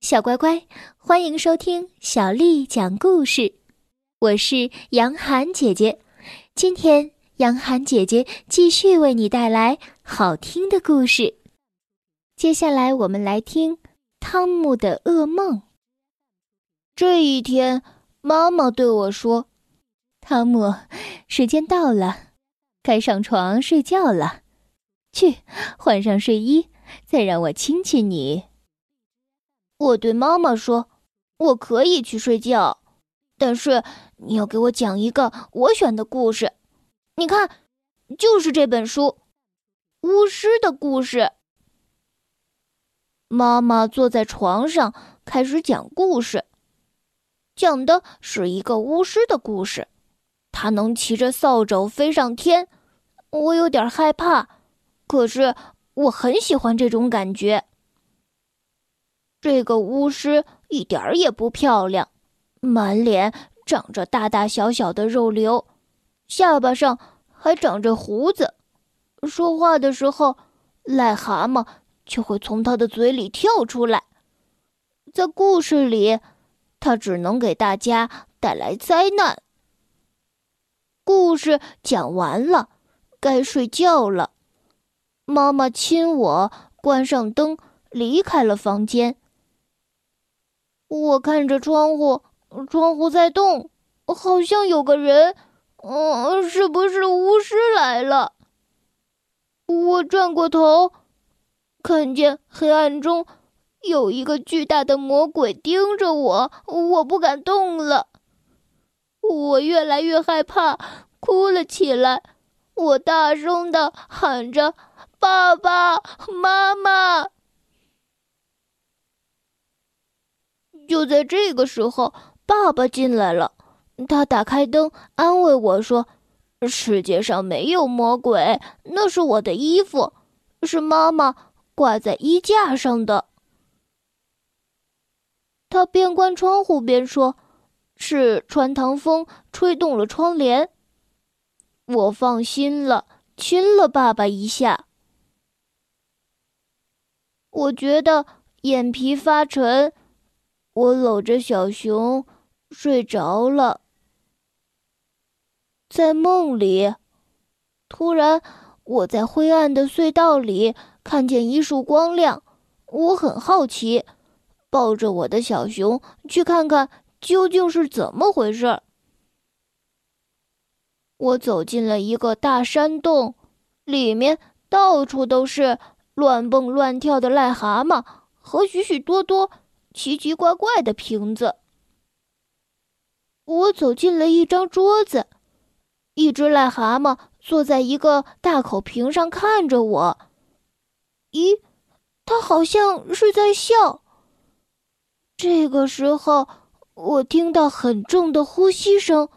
小乖乖，欢迎收听小丽讲故事。我是杨涵姐姐，今天杨涵姐姐继续为你带来好听的故事。接下来，我们来听《汤姆的噩梦》。这一天，妈妈对我说：“汤姆，时间到了，该上床睡觉了。去换上睡衣，再让我亲亲你。”我对妈妈说：“我可以去睡觉，但是你要给我讲一个我选的故事。你看，就是这本书，《巫师的故事》。”妈妈坐在床上开始讲故事，讲的是一个巫师的故事。他能骑着扫帚飞上天，我有点害怕，可是我很喜欢这种感觉。这个巫师一点儿也不漂亮，满脸长着大大小小的肉瘤，下巴上还长着胡子，说话的时候，癞蛤蟆就会从他的嘴里跳出来。在故事里，他只能给大家带来灾难。故事讲完了，该睡觉了。妈妈亲我，关上灯，离开了房间。我看着窗户，窗户在动，好像有个人。嗯，是不是巫师来了？我转过头，看见黑暗中有一个巨大的魔鬼盯着我，我不敢动了。我越来越害怕，哭了起来。我大声的喊着：“爸爸妈妈！”就在这个时候，爸爸进来了。他打开灯，安慰我说：“世界上没有魔鬼，那是我的衣服，是妈妈挂在衣架上的。”他边关窗户边说：“是穿堂风吹动了窗帘。”我放心了，亲了爸爸一下。我觉得眼皮发沉。我搂着小熊睡着了，在梦里，突然我在灰暗的隧道里看见一束光亮，我很好奇，抱着我的小熊去看看究竟是怎么回事。我走进了一个大山洞，里面到处都是乱蹦乱跳的癞蛤蟆和许许多多。奇奇怪怪的瓶子。我走进了一张桌子，一只癞蛤蟆坐在一个大口瓶上看着我。咦，它好像是在笑。这个时候，我听到很重的呼吸声，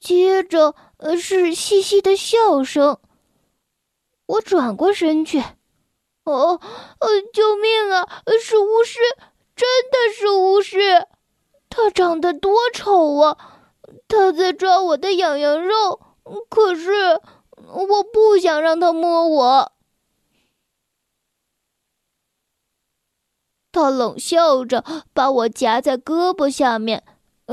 接着是细细的笑声。我转过身去，哦，呃，救命啊！是巫师。真的是巫师，他长得多丑啊！他在抓我的痒痒肉，可是我不想让他摸我。他冷笑着把我夹在胳膊下面，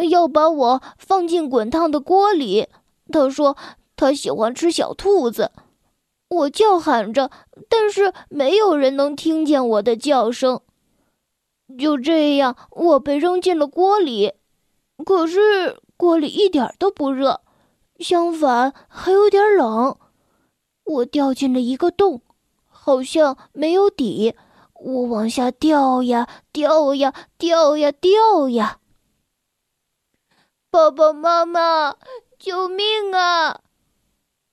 要把我放进滚烫的锅里。他说他喜欢吃小兔子。我叫喊着，但是没有人能听见我的叫声。就这样，我被扔进了锅里，可是锅里一点都不热，相反还有点冷。我掉进了一个洞，好像没有底。我往下掉呀，掉呀，掉呀，掉呀！爸爸妈妈，救命啊！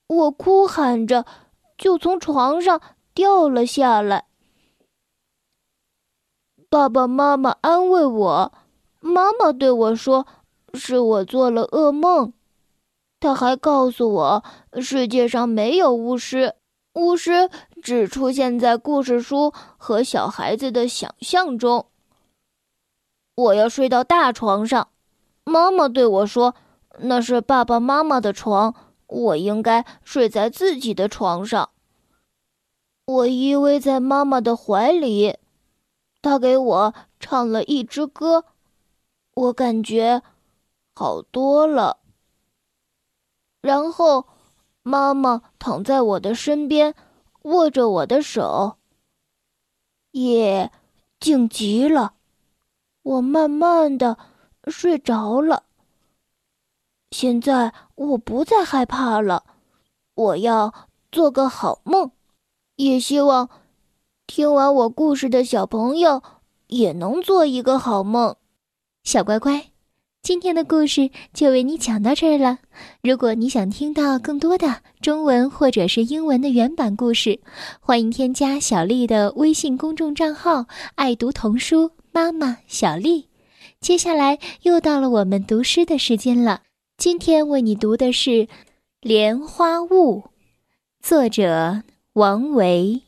我哭喊着，就从床上掉了下来。爸爸妈妈安慰我，妈妈对我说：“是我做了噩梦。”他还告诉我，世界上没有巫师，巫师只出现在故事书和小孩子的想象中。我要睡到大床上，妈妈对我说：“那是爸爸妈妈的床，我应该睡在自己的床上。”我依偎在妈妈的怀里。他给我唱了一支歌，我感觉好多了。然后，妈妈躺在我的身边，握着我的手。夜静极了，我慢慢的睡着了。现在我不再害怕了，我要做个好梦，也希望。听完我故事的小朋友也能做一个好梦，小乖乖，今天的故事就为你讲到这儿了。如果你想听到更多的中文或者是英文的原版故事，欢迎添加小丽的微信公众账号“爱读童书妈妈小丽”。接下来又到了我们读诗的时间了，今天为你读的是《莲花坞》，作者王维。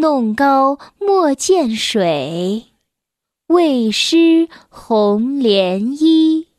弄篙莫溅水，畏湿红莲衣。